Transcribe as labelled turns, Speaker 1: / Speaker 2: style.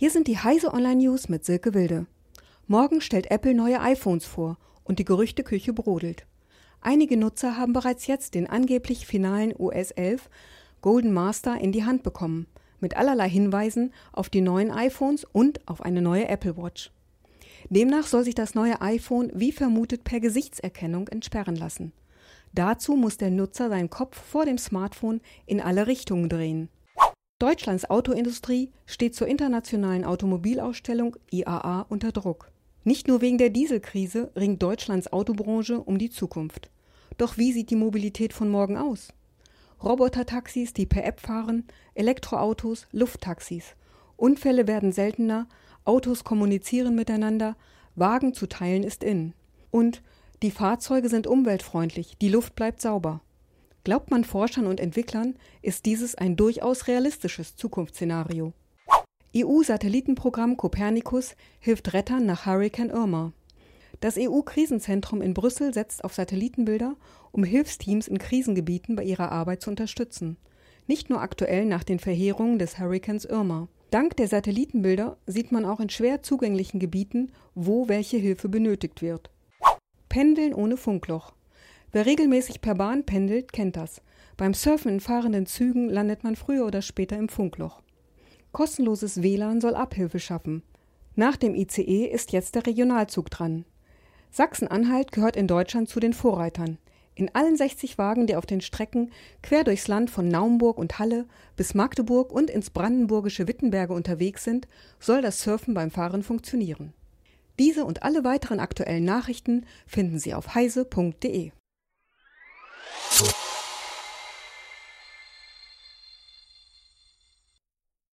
Speaker 1: Hier sind die Heise Online News mit Silke Wilde. Morgen stellt Apple neue iPhones vor und die Gerüchteküche brodelt. Einige Nutzer haben bereits jetzt den angeblich finalen OS 11 Golden Master in die Hand bekommen, mit allerlei Hinweisen auf die neuen iPhones und auf eine neue Apple Watch. Demnach soll sich das neue iPhone wie vermutet per Gesichtserkennung entsperren lassen. Dazu muss der Nutzer seinen Kopf vor dem Smartphone in alle Richtungen drehen. Deutschlands Autoindustrie steht zur internationalen Automobilausstellung IAA unter Druck. Nicht nur wegen der Dieselkrise ringt Deutschlands Autobranche um die Zukunft. Doch wie sieht die Mobilität von morgen aus? Robotertaxis, die per App fahren, Elektroautos, Lufttaxis. Unfälle werden seltener, Autos kommunizieren miteinander, Wagen zu teilen ist in. Und die Fahrzeuge sind umweltfreundlich, die Luft bleibt sauber. Glaubt man Forschern und Entwicklern, ist dieses ein durchaus realistisches Zukunftsszenario. EU-Satellitenprogramm Copernicus hilft Rettern nach Hurricane Irma. Das EU-Krisenzentrum in Brüssel setzt auf Satellitenbilder, um Hilfsteams in Krisengebieten bei ihrer Arbeit zu unterstützen. Nicht nur aktuell nach den Verheerungen des Hurrikans Irma. Dank der Satellitenbilder sieht man auch in schwer zugänglichen Gebieten, wo welche Hilfe benötigt wird. Pendeln ohne Funkloch. Wer regelmäßig per Bahn pendelt, kennt das. Beim Surfen in fahrenden Zügen landet man früher oder später im Funkloch. Kostenloses WLAN soll Abhilfe schaffen. Nach dem ICE ist jetzt der Regionalzug dran. Sachsen-Anhalt gehört in Deutschland zu den Vorreitern. In allen 60 Wagen, die auf den Strecken quer durchs Land von Naumburg und Halle bis Magdeburg und ins brandenburgische Wittenberge unterwegs sind, soll das Surfen beim Fahren funktionieren. Diese und alle weiteren aktuellen Nachrichten finden Sie auf heise.de.